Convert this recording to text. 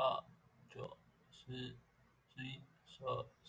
八九十十一十二。